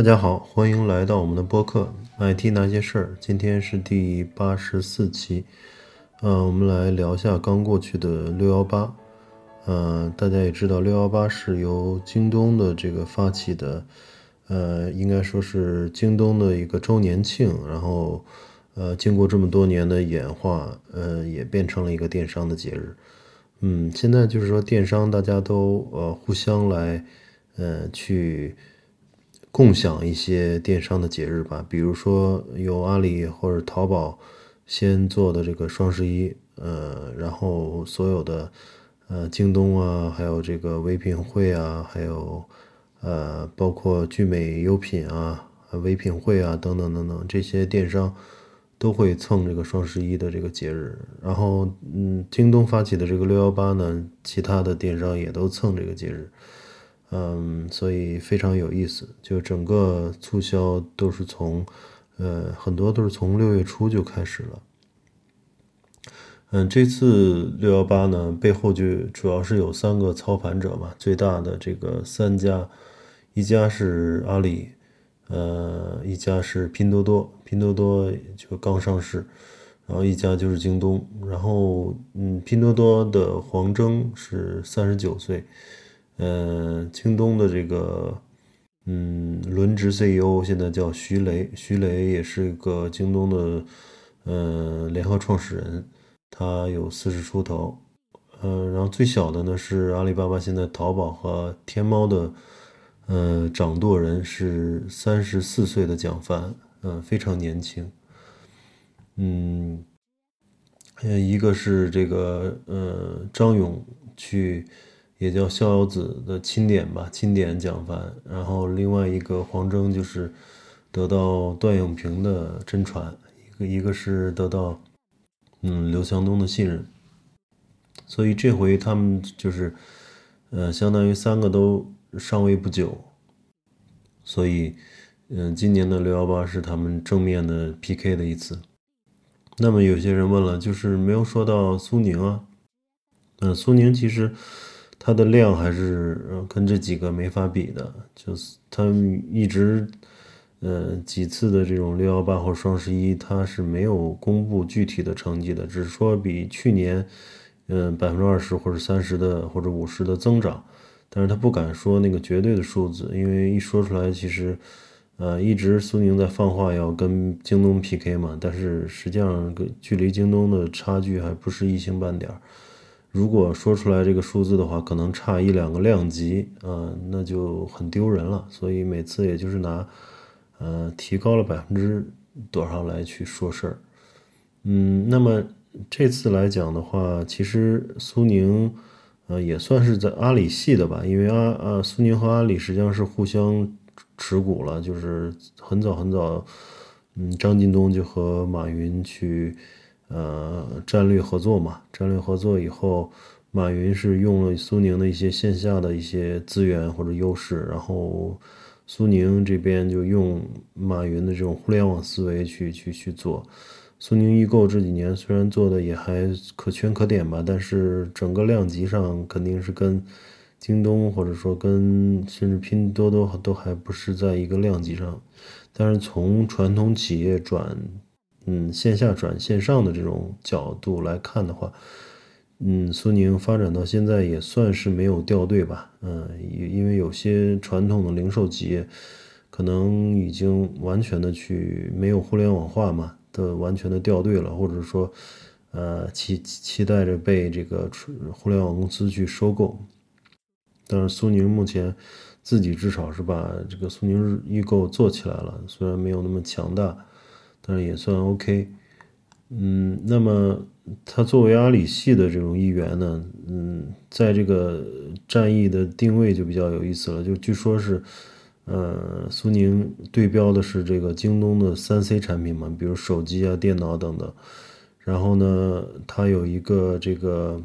大家好，欢迎来到我们的播客《IT 那些事儿》。今天是第八十四期，嗯，我们来聊一下刚过去的六幺八。嗯，大家也知道，六幺八是由京东的这个发起的，呃，应该说是京东的一个周年庆。然后，呃，经过这么多年的演化，呃，也变成了一个电商的节日。嗯，现在就是说电商大家都呃互相来，呃，去。共享一些电商的节日吧，比如说有阿里或者淘宝先做的这个双十一，呃，然后所有的呃京东啊，还有这个唯品会啊，还有呃包括聚美优品啊、唯品会啊等等等等这些电商都会蹭这个双十一的这个节日，然后嗯，京东发起的这个六幺八呢，其他的电商也都蹭这个节日。嗯，所以非常有意思，就整个促销都是从，呃，很多都是从六月初就开始了。嗯，这次六幺八呢，背后就主要是有三个操盘者嘛，最大的这个三家，一家是阿里，呃，一家是拼多多，拼多多就刚上市，然后一家就是京东，然后嗯，拼多多的黄峥是三十九岁。嗯，京东的这个，嗯，轮值 CEO 现在叫徐雷，徐雷也是个京东的，呃，联合创始人，他有四十出头，嗯，然后最小的呢是阿里巴巴现在淘宝和天猫的，呃，掌舵人是三十四岁的蒋凡，嗯，非常年轻，嗯，一个是这个，呃，张勇去。也叫逍遥子的钦点吧，钦点蒋凡。然后另外一个黄峥就是得到段永平的真传，一个一个是得到嗯刘强东的信任。所以这回他们就是呃相当于三个都上位不久，所以嗯今年的六幺八是他们正面的 PK 的一次。那么有些人问了，就是没有说到苏宁啊，嗯苏宁其实。它的量还是跟这几个没法比的，就是它一直，呃，几次的这种六幺八或双十一，它是没有公布具体的成绩的，只是说比去年，嗯，百分之二十或者三十的或者五十的增长，但是它不敢说那个绝对的数字，因为一说出来，其实，呃，一直苏宁在放话要跟京东 PK 嘛，但是实际上距离京东的差距还不是一星半点儿。如果说出来这个数字的话，可能差一两个量级啊，那就很丢人了。所以每次也就是拿，呃，提高了百分之多少来去说事儿。嗯，那么这次来讲的话，其实苏宁，呃，也算是在阿里系的吧，因为阿啊，苏宁和阿里实际上是互相持股了，就是很早很早，嗯，张近东就和马云去。呃，战略合作嘛，战略合作以后，马云是用了苏宁的一些线下的一些资源或者优势，然后苏宁这边就用马云的这种互联网思维去去去做。苏宁易购这几年虽然做的也还可圈可点吧，但是整个量级上肯定是跟京东或者说跟甚至拼多多都还不是在一个量级上。但是从传统企业转嗯，线下转线上的这种角度来看的话，嗯，苏宁发展到现在也算是没有掉队吧。嗯，因因为有些传统的零售企业可能已经完全的去没有互联网化嘛，的完全的掉队了，或者说，呃，期期待着被这个互联网公司去收购。但是苏宁目前自己至少是把这个苏宁易购做起来了，虽然没有那么强大。但是也算 OK，嗯，那么他作为阿里系的这种一员呢，嗯，在这个战役的定位就比较有意思了，就据说是，呃，苏宁对标的是这个京东的三 C 产品嘛，比如手机啊、电脑等等，然后呢，它有一个这个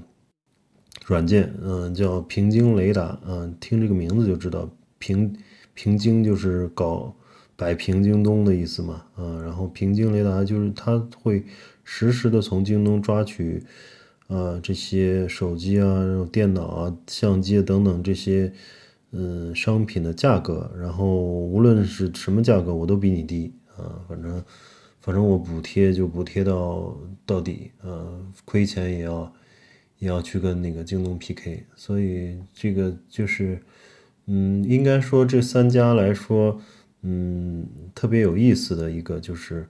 软件，嗯，叫平鲸雷达，嗯，听这个名字就知道，平平鲸就是搞。摆平京东的意思嘛，啊，然后平京雷达就是它会实时的从京东抓取，啊，这些手机啊、电脑啊、相机等等这些，嗯商品的价格，然后无论是什么价格，我都比你低啊，反正反正我补贴就补贴到到底，啊，亏钱也要也要去跟那个京东 PK，所以这个就是，嗯，应该说这三家来说，嗯，特别有意思的一个就是。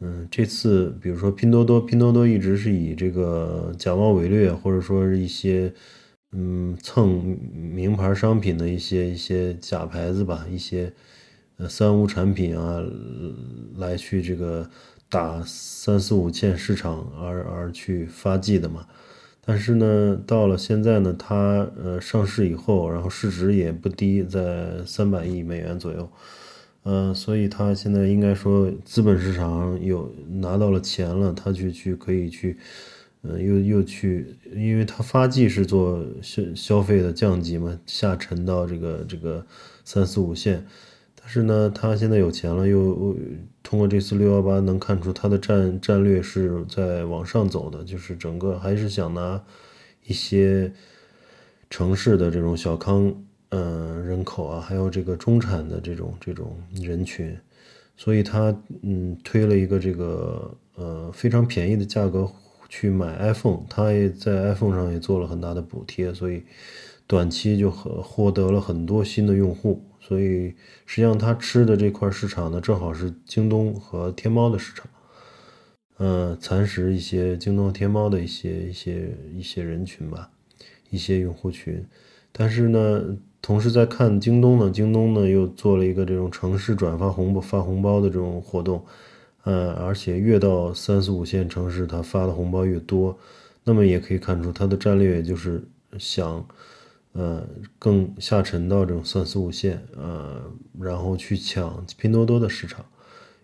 嗯，这次比如说拼多多，拼多多一直是以这个假冒伪劣，或者说是一些嗯蹭名牌商品的一些一些假牌子吧，一些呃三无产品啊，来去这个打三四五线市场而而去发迹的嘛。但是呢，到了现在呢，它呃上市以后，然后市值也不低，在三百亿美元左右。嗯，所以他现在应该说资本市场有拿到了钱了，他去去可以去，嗯，又又去，因为他发迹是做消消费的降级嘛，下沉到这个这个三四五线，但是呢，他现在有钱了，又通过这次六幺八能看出他的战战略是在往上走的，就是整个还是想拿一些城市的这种小康。嗯，人口啊，还有这个中产的这种这种人群，所以他嗯推了一个这个呃非常便宜的价格去买 iPhone，他也在 iPhone 上也做了很大的补贴，所以短期就获获得了很多新的用户。所以实际上他吃的这块市场呢，正好是京东和天猫的市场，嗯，蚕食一些京东、天猫的一些一些一些人群吧，一些用户群，但是呢。同时在看京东呢，京东呢又做了一个这种城市转发红包发红包的这种活动，呃，而且越到三四五线城市，它发的红包越多，那么也可以看出它的战略也就是想，呃，更下沉到这种三四五线，呃，然后去抢拼多多的市场，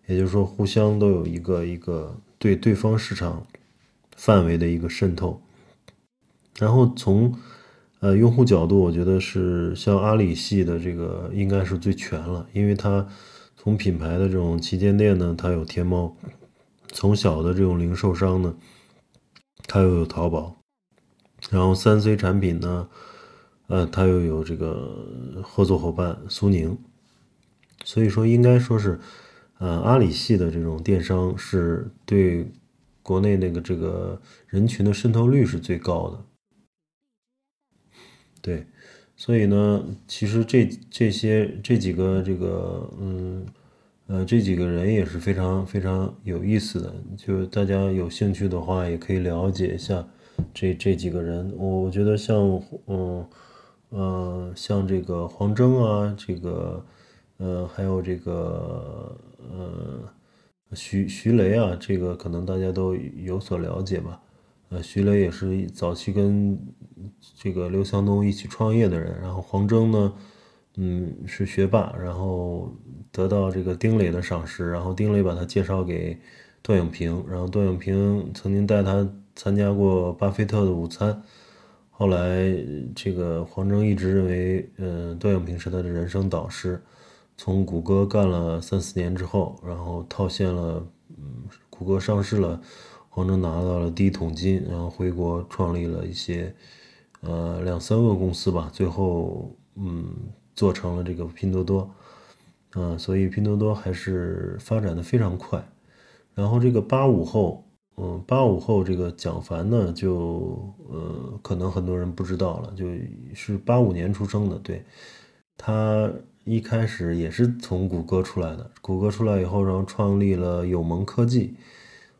也就是说互相都有一个一个对对方市场范围的一个渗透，然后从。呃，用户角度，我觉得是像阿里系的这个应该是最全了，因为它从品牌的这种旗舰店呢，它有天猫；从小的这种零售商呢，它又有淘宝；然后三 C 产品呢，呃，它又有这个合作伙伴苏宁。所以说，应该说是，呃，阿里系的这种电商是对国内那个这个人群的渗透率是最高的。对，所以呢，其实这这些这几个这个嗯呃这几个人也是非常非常有意思的，就大家有兴趣的话，也可以了解一下这这几个人。我我觉得像嗯呃像这个黄峥啊，这个呃还有这个呃徐徐雷啊，这个可能大家都有所了解吧。呃，徐雷也是早期跟这个刘强东一起创业的人，然后黄峥呢，嗯，是学霸，然后得到这个丁磊的赏识，然后丁磊把他介绍给段永平，然后段永平曾经带他参加过巴菲特的午餐，后来这个黄峥一直认为，嗯，段永平是他的人生导师，从谷歌干了三四年之后，然后套现了，嗯，谷歌上市了。黄峥拿到了第一桶金，然后回国创立了一些，呃，两三个公司吧，最后嗯做成了这个拼多多，啊，所以拼多多还是发展的非常快。然后这个八五后，嗯，八五后这个蒋凡呢，就呃可能很多人不知道了，就是八五年出生的，对，他一开始也是从谷歌出来的，谷歌出来以后，然后创立了友盟科技。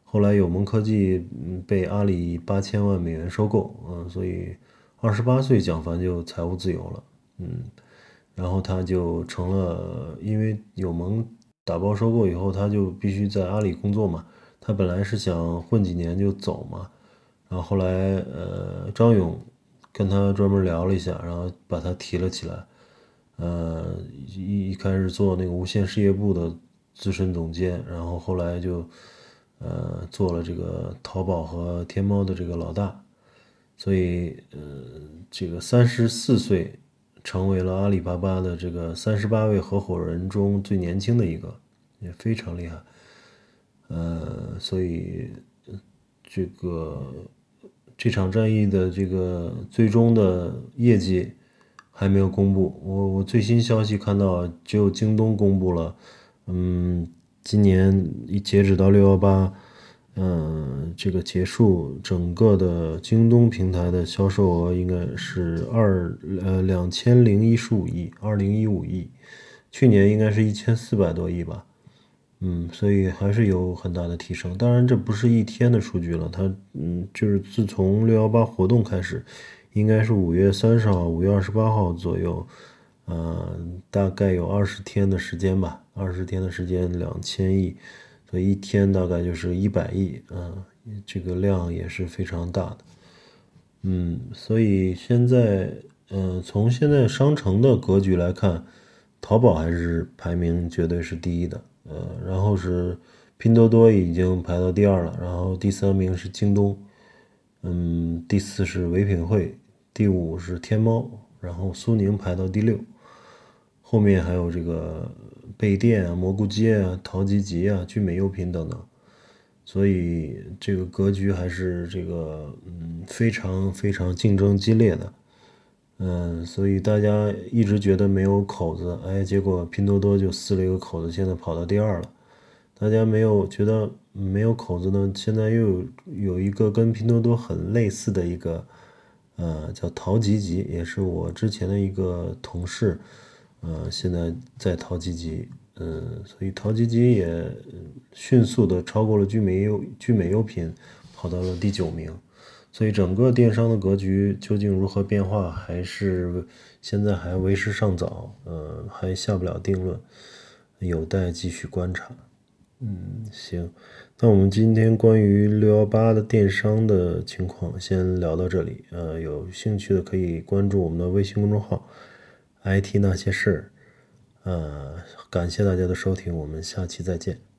后来友盟科技被阿里八千万美元收购，嗯，所以二十八岁蒋凡就财务自由了，嗯，然后他就成了，因为友盟打包收购以后，他就必须在阿里工作嘛，他本来是想混几年就走嘛，然后后来呃张勇跟他专门聊了一下，然后把他提了起来，呃一一开始做那个无线事业部的资深总监，然后后来就。呃，做了这个淘宝和天猫的这个老大，所以呃，这个三十四岁成为了阿里巴巴的这个三十八位合伙人中最年轻的一个，也非常厉害。呃，所以这个这场战役的这个最终的业绩还没有公布。我我最新消息看到，只有京东公布了，嗯，今年一截止到六幺八，嗯，这个结束，整个的京东平台的销售额应该是二呃两千零一十五亿，二零一五亿，去年应该是一千四百多亿吧。嗯，所以还是有很大的提升。当然，这不是一天的数据了，它嗯，就是自从六幺八活动开始，应该是五月三十号、五月二十八号左右，呃，大概有二十天的时间吧，二十天的时间两千亿，所以一天大概就是一百亿，嗯，这个量也是非常大的。嗯，所以现在，嗯，从现在商城的格局来看，淘宝还是排名绝对是第一的。呃，然后是拼多多已经排到第二了，然后第三名是京东，嗯，第四是唯品会，第五是天猫，然后苏宁排到第六，后面还有这个贝店啊、蘑菇街啊、淘吉吉啊、聚美优品等等，所以这个格局还是这个嗯非常非常竞争激烈的。嗯，所以大家一直觉得没有口子，哎，结果拼多多就撕了一个口子，现在跑到第二了。大家没有觉得没有口子呢？现在又有有一个跟拼多多很类似的一个，呃，叫淘吉吉，也是我之前的一个同事，呃，现在在淘吉吉，嗯，所以淘吉吉也迅速的超过了聚美优聚美优品，跑到了第九名。所以整个电商的格局究竟如何变化，还是现在还为时尚早，呃，还下不了定论，有待继续观察。嗯，行，那我们今天关于六幺八的电商的情况先聊到这里。呃，有兴趣的可以关注我们的微信公众号 “IT 那些事儿”。呃，感谢大家的收听，我们下期再见。